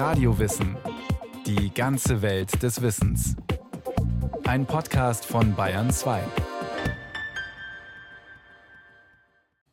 Radiowissen. Die ganze Welt des Wissens. Ein Podcast von Bayern 2.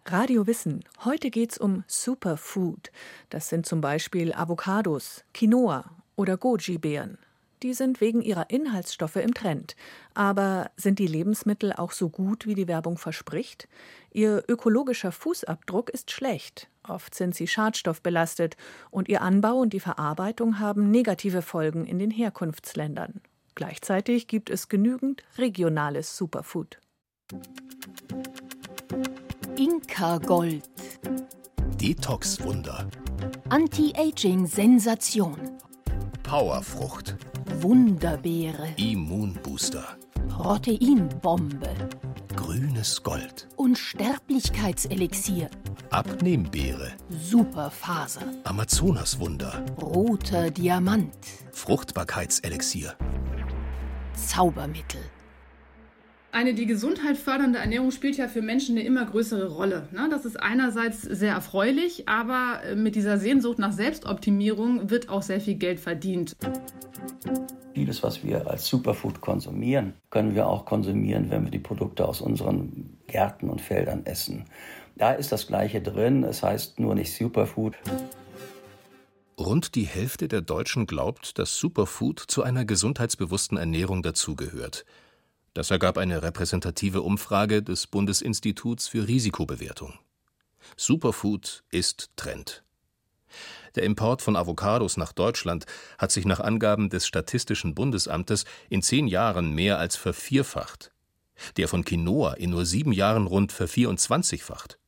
Radio Wissen. Heute geht's um Superfood. Das sind zum Beispiel Avocados, Quinoa oder Goji-Beeren. Die sind wegen ihrer Inhaltsstoffe im Trend. Aber sind die Lebensmittel auch so gut, wie die Werbung verspricht? Ihr ökologischer Fußabdruck ist schlecht. Oft sind sie schadstoffbelastet und ihr Anbau und die Verarbeitung haben negative Folgen in den Herkunftsländern. Gleichzeitig gibt es genügend regionales Superfood. Inka Gold. Detox-Wunder. Anti-Aging-Sensation. Powerfrucht. Wunderbeere. Immunbooster. Proteinbombe. Grünes Gold. Unsterblichkeitselixier. Abnehmbeere. Superfaser. Amazonaswunder. Roter Diamant. Fruchtbarkeitselixier. Zaubermittel. Eine die Gesundheit fördernde Ernährung spielt ja für Menschen eine immer größere Rolle. Ne? Das ist einerseits sehr erfreulich, aber äh, mit dieser Sehnsucht nach Selbstoptimierung wird auch sehr viel Geld verdient. Vieles, was wir als Superfood konsumieren, können wir auch konsumieren, wenn wir die Produkte aus unseren Gärten und Feldern essen. Da ist das Gleiche drin, es heißt nur nicht Superfood. Rund die Hälfte der Deutschen glaubt, dass Superfood zu einer gesundheitsbewussten Ernährung dazugehört. Das ergab eine repräsentative Umfrage des Bundesinstituts für Risikobewertung. Superfood ist Trend. Der Import von Avocados nach Deutschland hat sich nach Angaben des Statistischen Bundesamtes in zehn Jahren mehr als vervierfacht. Der von Quinoa in nur sieben Jahren rund vervierundzwanzigfacht.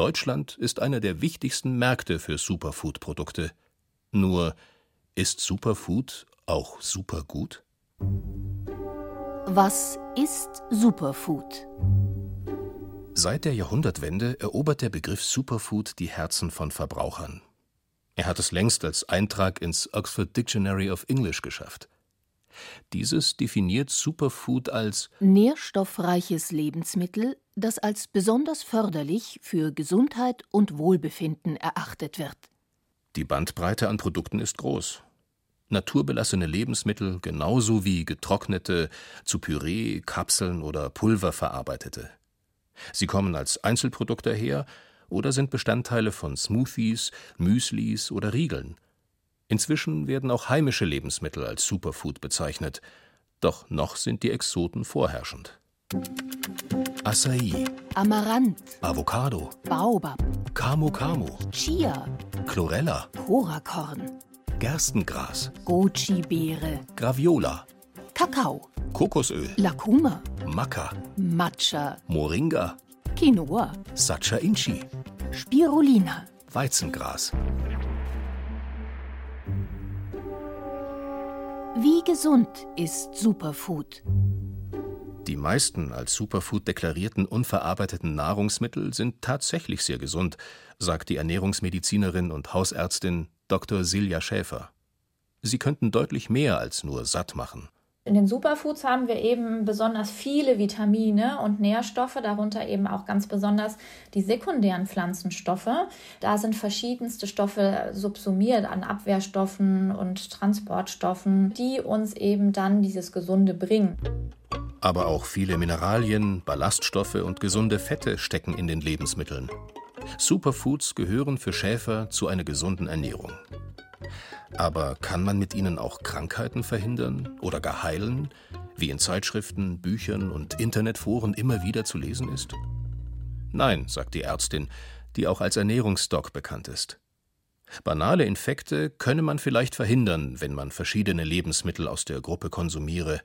Deutschland ist einer der wichtigsten Märkte für Superfood-Produkte. Nur ist Superfood auch supergut? Was ist Superfood? Seit der Jahrhundertwende erobert der Begriff Superfood die Herzen von Verbrauchern. Er hat es längst als Eintrag ins Oxford Dictionary of English geschafft. Dieses definiert Superfood als nährstoffreiches Lebensmittel, das als besonders förderlich für Gesundheit und Wohlbefinden erachtet wird. Die Bandbreite an Produkten ist groß. Naturbelassene Lebensmittel genauso wie getrocknete, zu Püree, Kapseln oder Pulver verarbeitete. Sie kommen als Einzelprodukte her oder sind Bestandteile von Smoothies, Müslis oder Riegeln. Inzwischen werden auch heimische Lebensmittel als Superfood bezeichnet, doch noch sind die Exoten vorherrschend. Acai, Amaranth, Avocado, Baobab, Camu Camu, Chia, Chlorella, Korakorn, Gerstengras, Goji-Beere, Graviola, Kakao, Kokosöl, Lakuma, Maca, Matcha, Moringa, Quinoa, Sacha Inchi, Spirulina. Weizengras. Wie gesund ist Superfood? Die meisten als Superfood deklarierten unverarbeiteten Nahrungsmittel sind tatsächlich sehr gesund, sagt die Ernährungsmedizinerin und Hausärztin Dr. Silja Schäfer. Sie könnten deutlich mehr als nur satt machen. In den Superfoods haben wir eben besonders viele Vitamine und Nährstoffe, darunter eben auch ganz besonders die sekundären Pflanzenstoffe. Da sind verschiedenste Stoffe subsumiert an Abwehrstoffen und Transportstoffen, die uns eben dann dieses Gesunde bringen. Aber auch viele Mineralien, Ballaststoffe und gesunde Fette stecken in den Lebensmitteln. Superfoods gehören für Schäfer zu einer gesunden Ernährung. Aber kann man mit ihnen auch Krankheiten verhindern oder gar heilen, wie in Zeitschriften, Büchern und Internetforen immer wieder zu lesen ist? Nein, sagt die Ärztin, die auch als Ernährungsdoc bekannt ist. Banale Infekte könne man vielleicht verhindern, wenn man verschiedene Lebensmittel aus der Gruppe konsumiere,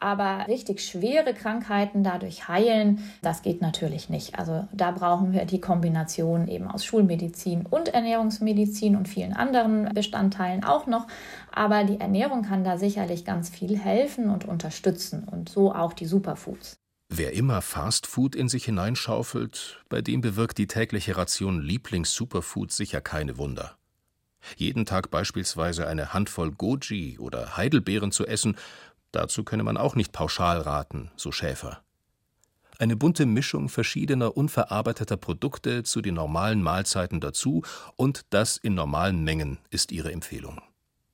aber richtig schwere Krankheiten dadurch heilen, das geht natürlich nicht. Also da brauchen wir die Kombination eben aus Schulmedizin und Ernährungsmedizin und vielen anderen Bestandteilen auch noch. Aber die Ernährung kann da sicherlich ganz viel helfen und unterstützen und so auch die Superfoods. Wer immer Fastfood in sich hineinschaufelt, bei dem bewirkt die tägliche Ration Lieblings-Superfood sicher keine Wunder. Jeden Tag beispielsweise eine Handvoll Goji oder Heidelbeeren zu essen Dazu könne man auch nicht pauschal raten, so Schäfer. Eine bunte Mischung verschiedener unverarbeiteter Produkte zu den normalen Mahlzeiten dazu und das in normalen Mengen ist ihre Empfehlung.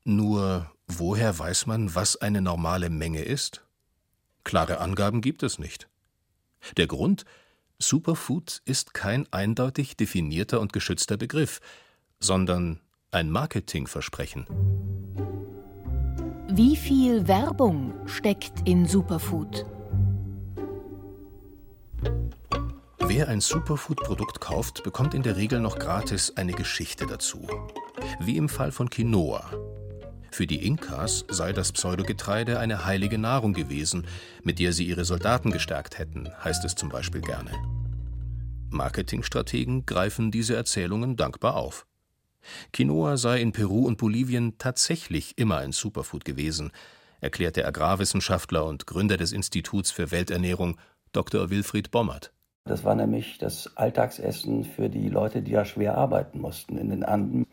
Nur woher weiß man, was eine normale Menge ist? Klare Angaben gibt es nicht. Der Grund Superfood ist kein eindeutig definierter und geschützter Begriff, sondern ein Marketingversprechen. Wie viel Werbung steckt in Superfood? Wer ein Superfood-Produkt kauft, bekommt in der Regel noch gratis eine Geschichte dazu. Wie im Fall von Quinoa. Für die Inkas sei das Pseudogetreide eine heilige Nahrung gewesen, mit der sie ihre Soldaten gestärkt hätten, heißt es zum Beispiel gerne. Marketingstrategen greifen diese Erzählungen dankbar auf. Quinoa sei in Peru und Bolivien tatsächlich immer ein Superfood gewesen, erklärt der Agrarwissenschaftler und Gründer des Instituts für Welternährung Dr. Wilfried Bommert. Das war nämlich das Alltagsessen für die Leute, die ja schwer arbeiten mussten. In den Anden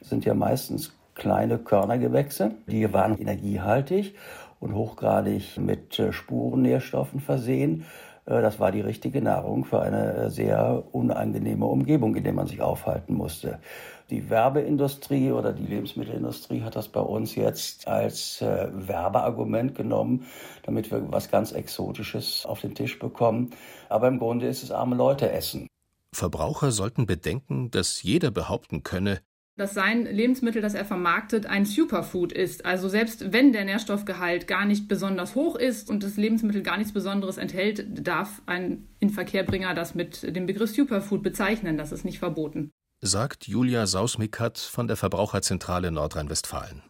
sind ja meistens kleine Körnergewächse, die waren energiehaltig und hochgradig mit äh, Spurennährstoffen versehen. Äh, das war die richtige Nahrung für eine äh, sehr unangenehme Umgebung, in der man sich aufhalten musste. Die Werbeindustrie oder die Lebensmittelindustrie hat das bei uns jetzt als äh, Werbeargument genommen, damit wir was ganz Exotisches auf den Tisch bekommen. Aber im Grunde ist es arme Leute essen. Verbraucher sollten bedenken, dass jeder behaupten könne, dass sein Lebensmittel, das er vermarktet, ein Superfood ist. Also selbst wenn der Nährstoffgehalt gar nicht besonders hoch ist und das Lebensmittel gar nichts Besonderes enthält, darf ein Inverkehrbringer das mit dem Begriff Superfood bezeichnen. Das ist nicht verboten sagt Julia Sausmikat von der Verbraucherzentrale Nordrhein-Westfalen.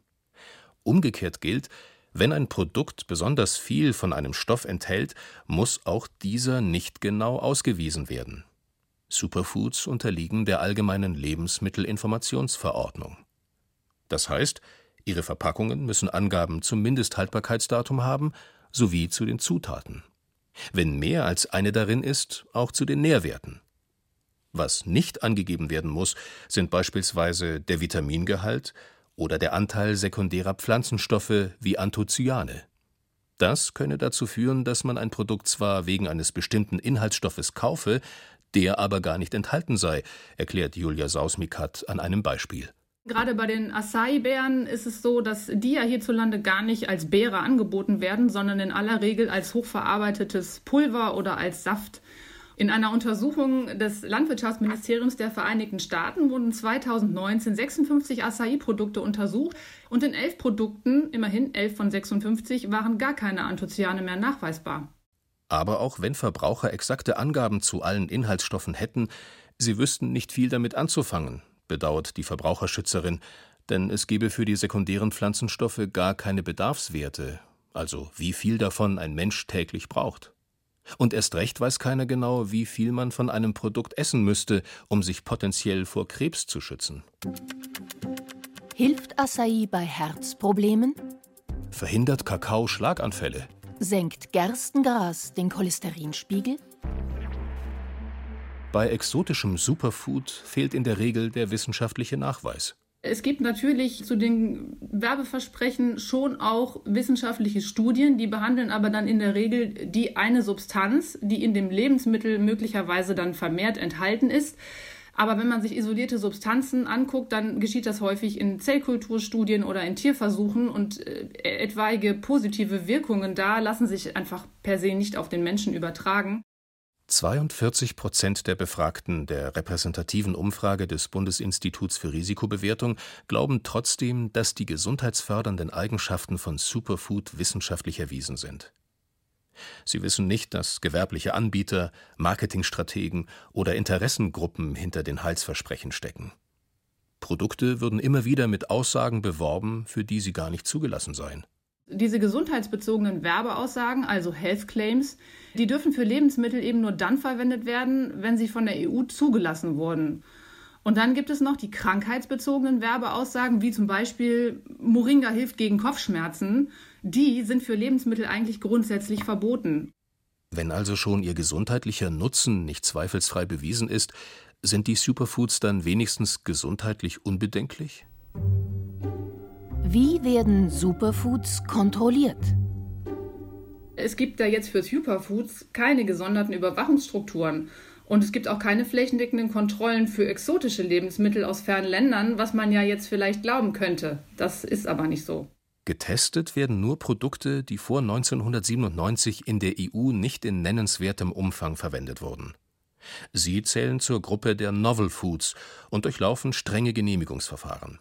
Umgekehrt gilt, wenn ein Produkt besonders viel von einem Stoff enthält, muss auch dieser nicht genau ausgewiesen werden. Superfoods unterliegen der allgemeinen Lebensmittelinformationsverordnung. Das heißt, ihre Verpackungen müssen Angaben zum Mindesthaltbarkeitsdatum haben sowie zu den Zutaten. Wenn mehr als eine darin ist, auch zu den Nährwerten. Was nicht angegeben werden muss, sind beispielsweise der Vitamingehalt oder der Anteil sekundärer Pflanzenstoffe wie Anthocyane. Das könne dazu führen, dass man ein Produkt zwar wegen eines bestimmten Inhaltsstoffes kaufe, der aber gar nicht enthalten sei, erklärt Julia Sausmikat an einem Beispiel. Gerade bei den Acai-Beeren ist es so, dass die ja hierzulande gar nicht als Beere angeboten werden, sondern in aller Regel als hochverarbeitetes Pulver oder als Saft. In einer Untersuchung des Landwirtschaftsministeriums der Vereinigten Staaten wurden 2019 56 Acai-Produkte untersucht und in elf Produkten, immerhin elf von 56, waren gar keine Anthocyane mehr nachweisbar. Aber auch wenn Verbraucher exakte Angaben zu allen Inhaltsstoffen hätten, sie wüssten nicht viel damit anzufangen, bedauert die Verbraucherschützerin, denn es gebe für die sekundären Pflanzenstoffe gar keine Bedarfswerte, also wie viel davon ein Mensch täglich braucht. Und erst recht weiß keiner genau, wie viel man von einem Produkt essen müsste, um sich potenziell vor Krebs zu schützen. Hilft Acai bei Herzproblemen? Verhindert Kakao Schlaganfälle? Senkt Gerstengras den Cholesterinspiegel? Bei exotischem Superfood fehlt in der Regel der wissenschaftliche Nachweis. Es gibt natürlich zu den Werbeversprechen schon auch wissenschaftliche Studien, die behandeln aber dann in der Regel die eine Substanz, die in dem Lebensmittel möglicherweise dann vermehrt enthalten ist. Aber wenn man sich isolierte Substanzen anguckt, dann geschieht das häufig in Zellkulturstudien oder in Tierversuchen und äh, etwaige positive Wirkungen da lassen sich einfach per se nicht auf den Menschen übertragen. 42 Prozent der Befragten der repräsentativen Umfrage des Bundesinstituts für Risikobewertung glauben trotzdem, dass die gesundheitsfördernden Eigenschaften von Superfood wissenschaftlich erwiesen sind. Sie wissen nicht, dass gewerbliche Anbieter, Marketingstrategen oder Interessengruppen hinter den Heilsversprechen stecken. Produkte würden immer wieder mit Aussagen beworben, für die sie gar nicht zugelassen seien. Diese gesundheitsbezogenen Werbeaussagen, also Health Claims, die dürfen für Lebensmittel eben nur dann verwendet werden, wenn sie von der EU zugelassen wurden. Und dann gibt es noch die krankheitsbezogenen Werbeaussagen, wie zum Beispiel Moringa hilft gegen Kopfschmerzen. Die sind für Lebensmittel eigentlich grundsätzlich verboten. Wenn also schon ihr gesundheitlicher Nutzen nicht zweifelsfrei bewiesen ist, sind die Superfoods dann wenigstens gesundheitlich unbedenklich? Wie werden Superfoods kontrolliert? Es gibt da jetzt für Superfoods keine gesonderten Überwachungsstrukturen. Und es gibt auch keine flächendeckenden Kontrollen für exotische Lebensmittel aus fernen Ländern, was man ja jetzt vielleicht glauben könnte. Das ist aber nicht so. Getestet werden nur Produkte, die vor 1997 in der EU nicht in nennenswertem Umfang verwendet wurden. Sie zählen zur Gruppe der Novel Foods und durchlaufen strenge Genehmigungsverfahren.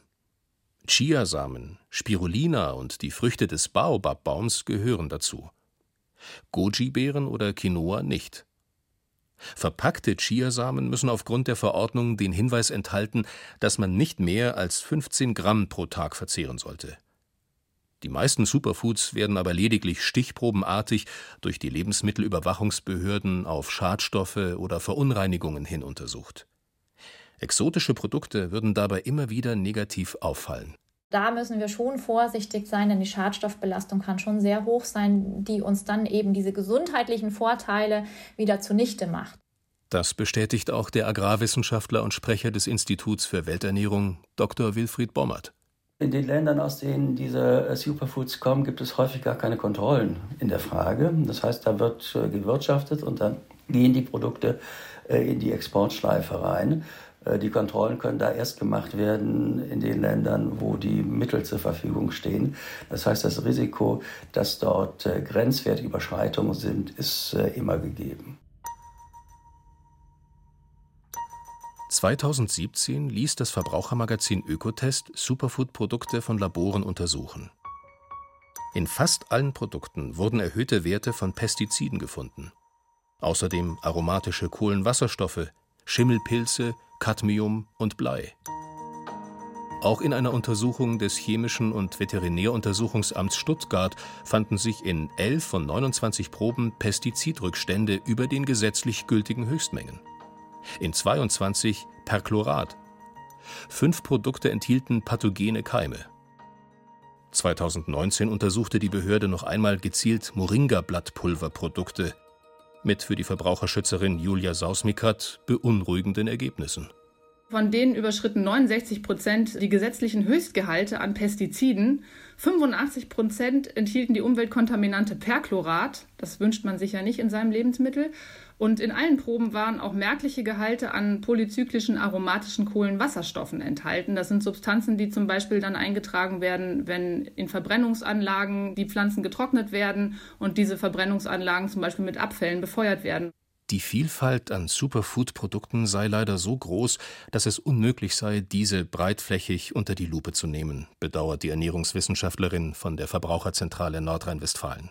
Chiasamen, Spirulina und die Früchte des Baobabbaums gehören dazu. Goji-Beeren oder Quinoa nicht. Verpackte Chiasamen müssen aufgrund der Verordnung den Hinweis enthalten, dass man nicht mehr als 15 Gramm pro Tag verzehren sollte. Die meisten Superfoods werden aber lediglich stichprobenartig durch die Lebensmittelüberwachungsbehörden auf Schadstoffe oder Verunreinigungen hin untersucht. Exotische Produkte würden dabei immer wieder negativ auffallen. Da müssen wir schon vorsichtig sein, denn die Schadstoffbelastung kann schon sehr hoch sein, die uns dann eben diese gesundheitlichen Vorteile wieder zunichte macht. Das bestätigt auch der Agrarwissenschaftler und Sprecher des Instituts für Welternährung, Dr. Wilfried Bommert. In den Ländern, aus denen diese äh, Superfoods kommen, gibt es häufig gar keine Kontrollen in der Frage. Das heißt, da wird äh, gewirtschaftet und dann gehen die Produkte äh, in die Exportschleife rein. Die Kontrollen können da erst gemacht werden in den Ländern, wo die Mittel zur Verfügung stehen. Das heißt, das Risiko, dass dort Grenzwertüberschreitungen sind, ist immer gegeben. 2017 ließ das Verbrauchermagazin Ökotest Superfood-Produkte von Laboren untersuchen. In fast allen Produkten wurden erhöhte Werte von Pestiziden gefunden. Außerdem aromatische Kohlenwasserstoffe, Schimmelpilze, Cadmium und Blei. Auch in einer Untersuchung des Chemischen und Veterinäruntersuchungsamts Stuttgart fanden sich in 11 von 29 Proben Pestizidrückstände über den gesetzlich gültigen Höchstmengen in 22 Perchlorat. Fünf Produkte enthielten pathogene Keime. 2019 untersuchte die Behörde noch einmal gezielt Moringa-Blattpulverprodukte mit für die Verbraucherschützerin Julia Sausmikat beunruhigenden Ergebnissen. Von denen überschritten 69 Prozent die gesetzlichen Höchstgehalte an Pestiziden. 85 Prozent enthielten die Umweltkontaminante Perchlorat. Das wünscht man sich ja nicht in seinem Lebensmittel. Und in allen Proben waren auch merkliche Gehalte an polyzyklischen aromatischen Kohlenwasserstoffen enthalten. Das sind Substanzen, die zum Beispiel dann eingetragen werden, wenn in Verbrennungsanlagen die Pflanzen getrocknet werden und diese Verbrennungsanlagen zum Beispiel mit Abfällen befeuert werden. Die Vielfalt an Superfood-Produkten sei leider so groß, dass es unmöglich sei, diese breitflächig unter die Lupe zu nehmen, bedauert die Ernährungswissenschaftlerin von der Verbraucherzentrale Nordrhein-Westfalen.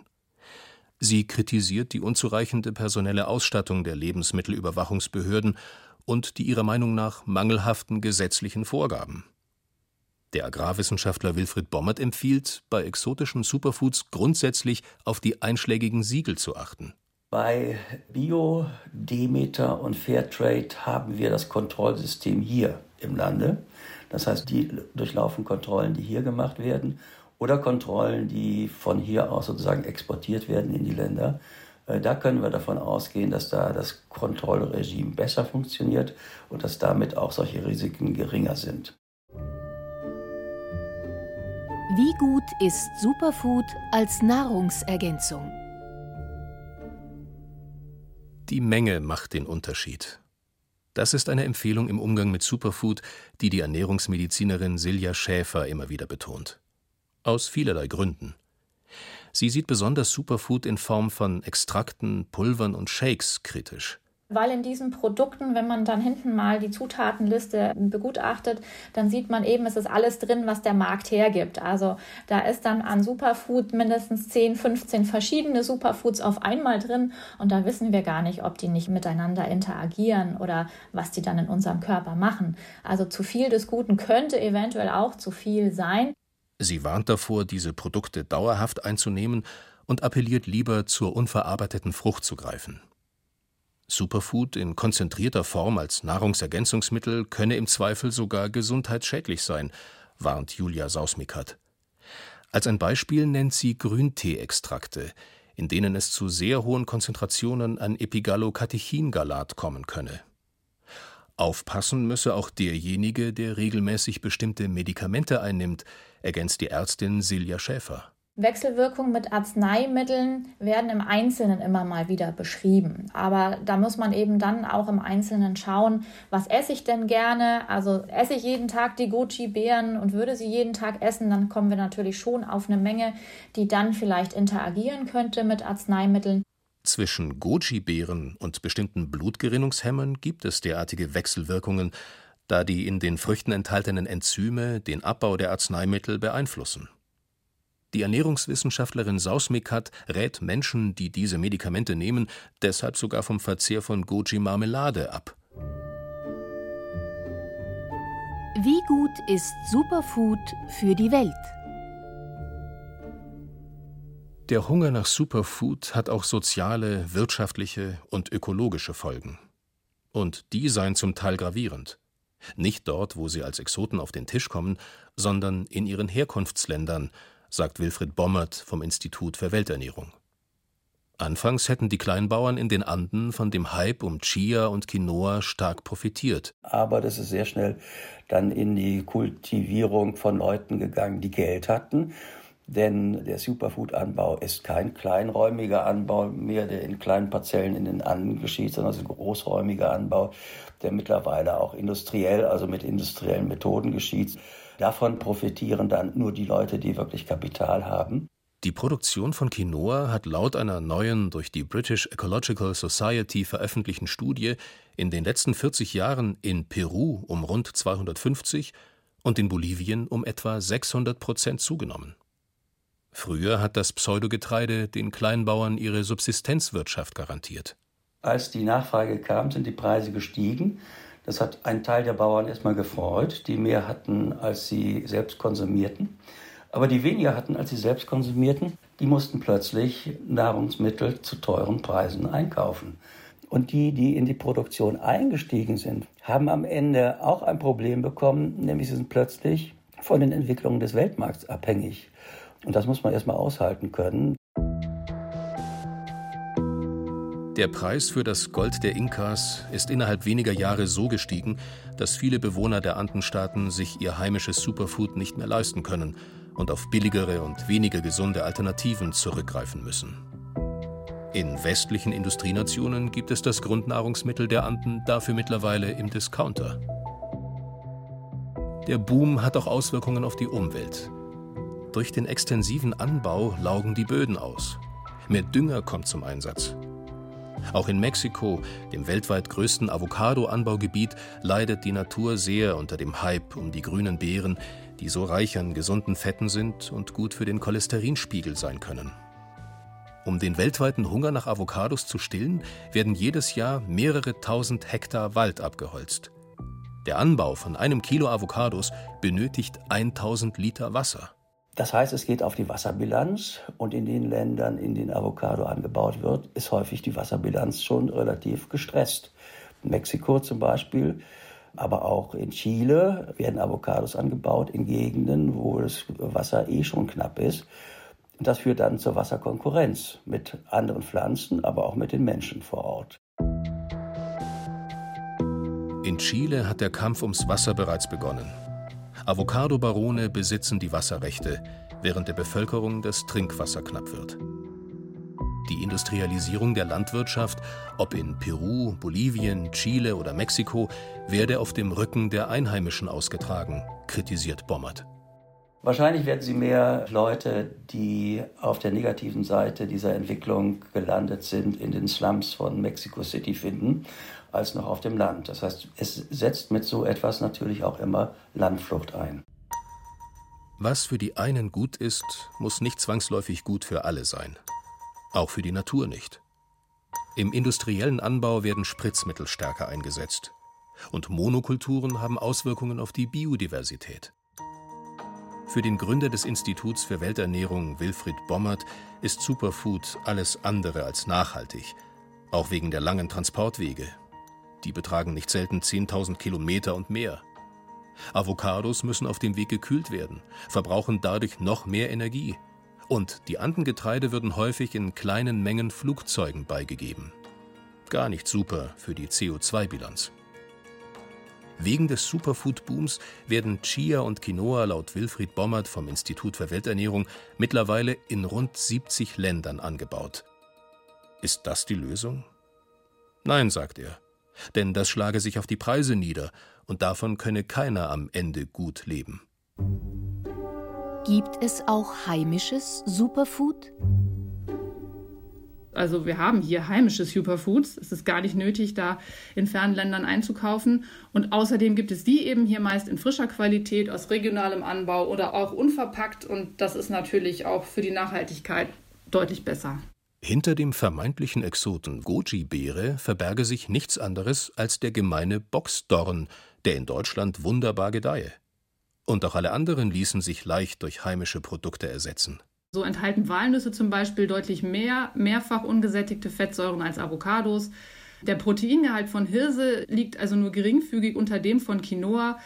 Sie kritisiert die unzureichende personelle Ausstattung der Lebensmittelüberwachungsbehörden und die ihrer Meinung nach mangelhaften gesetzlichen Vorgaben. Der Agrarwissenschaftler Wilfried Bommert empfiehlt, bei exotischen Superfoods grundsätzlich auf die einschlägigen Siegel zu achten. Bei Bio, Demeter und Fairtrade haben wir das Kontrollsystem hier im Lande. Das heißt, die durchlaufen Kontrollen, die hier gemacht werden oder Kontrollen, die von hier aus sozusagen exportiert werden in die Länder. Äh, da können wir davon ausgehen, dass da das Kontrollregime besser funktioniert und dass damit auch solche Risiken geringer sind. Wie gut ist Superfood als Nahrungsergänzung? Die Menge macht den Unterschied. Das ist eine Empfehlung im Umgang mit Superfood, die die Ernährungsmedizinerin Silja Schäfer immer wieder betont. Aus vielerlei Gründen. Sie sieht besonders Superfood in Form von Extrakten, Pulvern und Shakes kritisch. Weil in diesen Produkten, wenn man dann hinten mal die Zutatenliste begutachtet, dann sieht man eben, es ist alles drin, was der Markt hergibt. Also da ist dann an Superfood mindestens 10, 15 verschiedene Superfoods auf einmal drin und da wissen wir gar nicht, ob die nicht miteinander interagieren oder was die dann in unserem Körper machen. Also zu viel des Guten könnte eventuell auch zu viel sein. Sie warnt davor, diese Produkte dauerhaft einzunehmen und appelliert lieber, zur unverarbeiteten Frucht zu greifen. Superfood in konzentrierter Form als Nahrungsergänzungsmittel könne im Zweifel sogar gesundheitsschädlich sein, warnt Julia Sausmikat. Als ein Beispiel nennt sie Grünteeextrakte, in denen es zu sehr hohen Konzentrationen an Epigallocatechingalat kommen könne. Aufpassen müsse auch derjenige, der regelmäßig bestimmte Medikamente einnimmt, ergänzt die Ärztin Silja Schäfer. Wechselwirkungen mit Arzneimitteln werden im Einzelnen immer mal wieder beschrieben. Aber da muss man eben dann auch im Einzelnen schauen, was esse ich denn gerne? Also esse ich jeden Tag die Goji-Beeren und würde sie jeden Tag essen, dann kommen wir natürlich schon auf eine Menge, die dann vielleicht interagieren könnte mit Arzneimitteln. Zwischen Goji-Beeren und bestimmten Blutgerinnungshemmern gibt es derartige Wechselwirkungen, da die in den Früchten enthaltenen Enzyme den Abbau der Arzneimittel beeinflussen. Die Ernährungswissenschaftlerin Sausmikat rät Menschen, die diese Medikamente nehmen, deshalb sogar vom Verzehr von Goji-Marmelade ab. Wie gut ist Superfood für die Welt? Der Hunger nach Superfood hat auch soziale, wirtschaftliche und ökologische Folgen. Und die seien zum Teil gravierend. Nicht dort, wo sie als Exoten auf den Tisch kommen, sondern in ihren Herkunftsländern, sagt Wilfried Bommert vom Institut für Welternährung. Anfangs hätten die Kleinbauern in den Anden von dem Hype um Chia und Quinoa stark profitiert. Aber das ist sehr schnell dann in die Kultivierung von Leuten gegangen, die Geld hatten. Denn der Superfood-Anbau ist kein kleinräumiger Anbau mehr, der in kleinen Parzellen in den Anden geschieht, sondern es ist ein großräumiger Anbau, der mittlerweile auch industriell, also mit industriellen Methoden geschieht. Davon profitieren dann nur die Leute, die wirklich Kapital haben. Die Produktion von Quinoa hat laut einer neuen durch die British Ecological Society veröffentlichten Studie in den letzten 40 Jahren in Peru um rund 250 und in Bolivien um etwa 600 Prozent zugenommen. Früher hat das Pseudogetreide den Kleinbauern ihre Subsistenzwirtschaft garantiert. Als die Nachfrage kam, sind die Preise gestiegen. Das hat einen Teil der Bauern erstmal gefreut, die mehr hatten, als sie selbst konsumierten. Aber die weniger hatten, als sie selbst konsumierten, die mussten plötzlich Nahrungsmittel zu teuren Preisen einkaufen. Und die, die in die Produktion eingestiegen sind, haben am Ende auch ein Problem bekommen, nämlich sie sind plötzlich von den Entwicklungen des Weltmarkts abhängig. Und das muss man erstmal aushalten können. Der Preis für das Gold der Inkas ist innerhalb weniger Jahre so gestiegen, dass viele Bewohner der Andenstaaten sich ihr heimisches Superfood nicht mehr leisten können und auf billigere und weniger gesunde Alternativen zurückgreifen müssen. In westlichen Industrienationen gibt es das Grundnahrungsmittel der Anden dafür mittlerweile im Discounter. Der Boom hat auch Auswirkungen auf die Umwelt. Durch den extensiven Anbau laugen die Böden aus. Mehr Dünger kommt zum Einsatz. Auch in Mexiko, dem weltweit größten Avocado-Anbaugebiet, leidet die Natur sehr unter dem Hype um die grünen Beeren, die so reich an gesunden Fetten sind und gut für den Cholesterinspiegel sein können. Um den weltweiten Hunger nach Avocados zu stillen, werden jedes Jahr mehrere tausend Hektar Wald abgeholzt. Der Anbau von einem Kilo Avocados benötigt 1000 Liter Wasser. Das heißt, es geht auf die Wasserbilanz und in den Ländern, in denen Avocado angebaut wird, ist häufig die Wasserbilanz schon relativ gestresst. In Mexiko zum Beispiel, aber auch in Chile werden Avocados angebaut in Gegenden, wo das Wasser eh schon knapp ist. Und das führt dann zur Wasserkonkurrenz mit anderen Pflanzen, aber auch mit den Menschen vor Ort. In Chile hat der Kampf ums Wasser bereits begonnen. Avocado-Barone besitzen die Wasserrechte, während der Bevölkerung das Trinkwasser knapp wird. Die Industrialisierung der Landwirtschaft, ob in Peru, Bolivien, Chile oder Mexiko, werde auf dem Rücken der Einheimischen ausgetragen, kritisiert Bommert. Wahrscheinlich werden Sie mehr Leute, die auf der negativen Seite dieser Entwicklung gelandet sind, in den Slums von Mexico City finden, als noch auf dem Land. Das heißt, es setzt mit so etwas natürlich auch immer Landflucht ein. Was für die einen gut ist, muss nicht zwangsläufig gut für alle sein. Auch für die Natur nicht. Im industriellen Anbau werden Spritzmittel stärker eingesetzt. Und Monokulturen haben Auswirkungen auf die Biodiversität. Für den Gründer des Instituts für Welternährung, Wilfried Bommert, ist Superfood alles andere als nachhaltig, auch wegen der langen Transportwege, die betragen nicht selten 10.000 Kilometer und mehr. Avocados müssen auf dem Weg gekühlt werden, verbrauchen dadurch noch mehr Energie. Und die Andengetreide würden häufig in kleinen Mengen Flugzeugen beigegeben. Gar nicht super für die CO2-Bilanz. Wegen des Superfood-Booms werden Chia und Quinoa laut Wilfried Bommert vom Institut für Welternährung mittlerweile in rund 70 Ländern angebaut. Ist das die Lösung? Nein, sagt er, denn das schlage sich auf die Preise nieder und davon könne keiner am Ende gut leben. Gibt es auch heimisches Superfood? Also wir haben hier heimische Superfoods. Es ist gar nicht nötig, da in fernen Ländern einzukaufen. Und außerdem gibt es die eben hier meist in frischer Qualität, aus regionalem Anbau oder auch unverpackt. Und das ist natürlich auch für die Nachhaltigkeit deutlich besser. Hinter dem vermeintlichen Exoten Goji-Beere verberge sich nichts anderes als der gemeine Boxdorn, der in Deutschland wunderbar gedeihe. Und auch alle anderen ließen sich leicht durch heimische Produkte ersetzen. So enthalten Walnüsse zum Beispiel deutlich mehr mehrfach ungesättigte Fettsäuren als Avocados. Der Proteingehalt von Hirse liegt also nur geringfügig unter dem von Quinoa.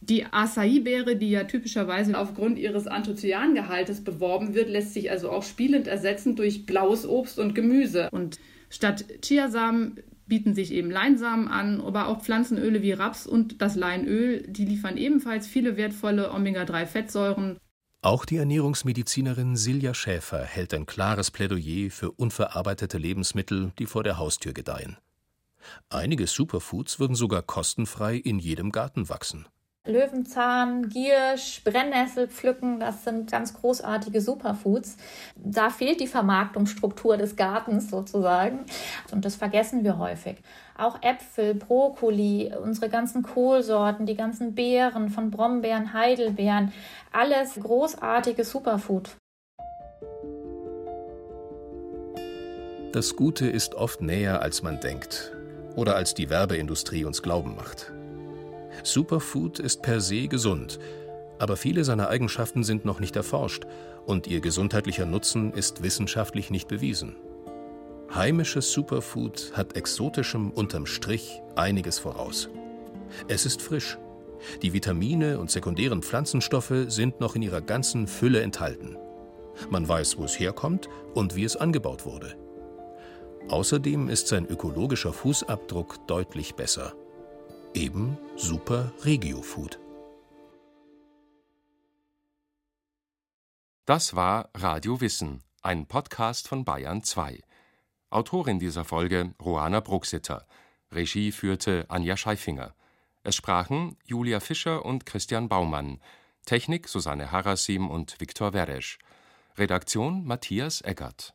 Die Acai-Beere, die ja typischerweise aufgrund ihres Anthocyangehaltes beworben wird, lässt sich also auch spielend ersetzen durch blaues Obst und Gemüse. Und statt Chiasamen bieten sich eben Leinsamen an, aber auch Pflanzenöle wie Raps und das Leinöl, die liefern ebenfalls viele wertvolle Omega-3-Fettsäuren. Auch die Ernährungsmedizinerin Silja Schäfer hält ein klares Plädoyer für unverarbeitete Lebensmittel, die vor der Haustür gedeihen. Einige Superfoods würden sogar kostenfrei in jedem Garten wachsen. Löwenzahn, Giersch, Brennnessel pflücken, das sind ganz großartige Superfoods. Da fehlt die Vermarktungsstruktur des Gartens sozusagen und das vergessen wir häufig. Auch Äpfel, Brokkoli, unsere ganzen Kohlsorten, die ganzen Beeren von Brombeeren, Heidelbeeren, alles großartige Superfood. Das Gute ist oft näher, als man denkt oder als die Werbeindustrie uns glauben macht. Superfood ist per se gesund, aber viele seiner Eigenschaften sind noch nicht erforscht und ihr gesundheitlicher Nutzen ist wissenschaftlich nicht bewiesen. Heimisches Superfood hat exotischem unterm Strich einiges voraus. Es ist frisch. Die Vitamine und sekundären Pflanzenstoffe sind noch in ihrer ganzen Fülle enthalten. Man weiß, wo es herkommt und wie es angebaut wurde. Außerdem ist sein ökologischer Fußabdruck deutlich besser. Eben Super Regio Food. Das war Radio Wissen, ein Podcast von Bayern 2. Autorin dieser Folge Roana Bruxitter. Regie führte Anja Scheifinger. Es sprachen Julia Fischer und Christian Baumann. Technik Susanne Harasim und Viktor Weresch. Redaktion Matthias Eggert.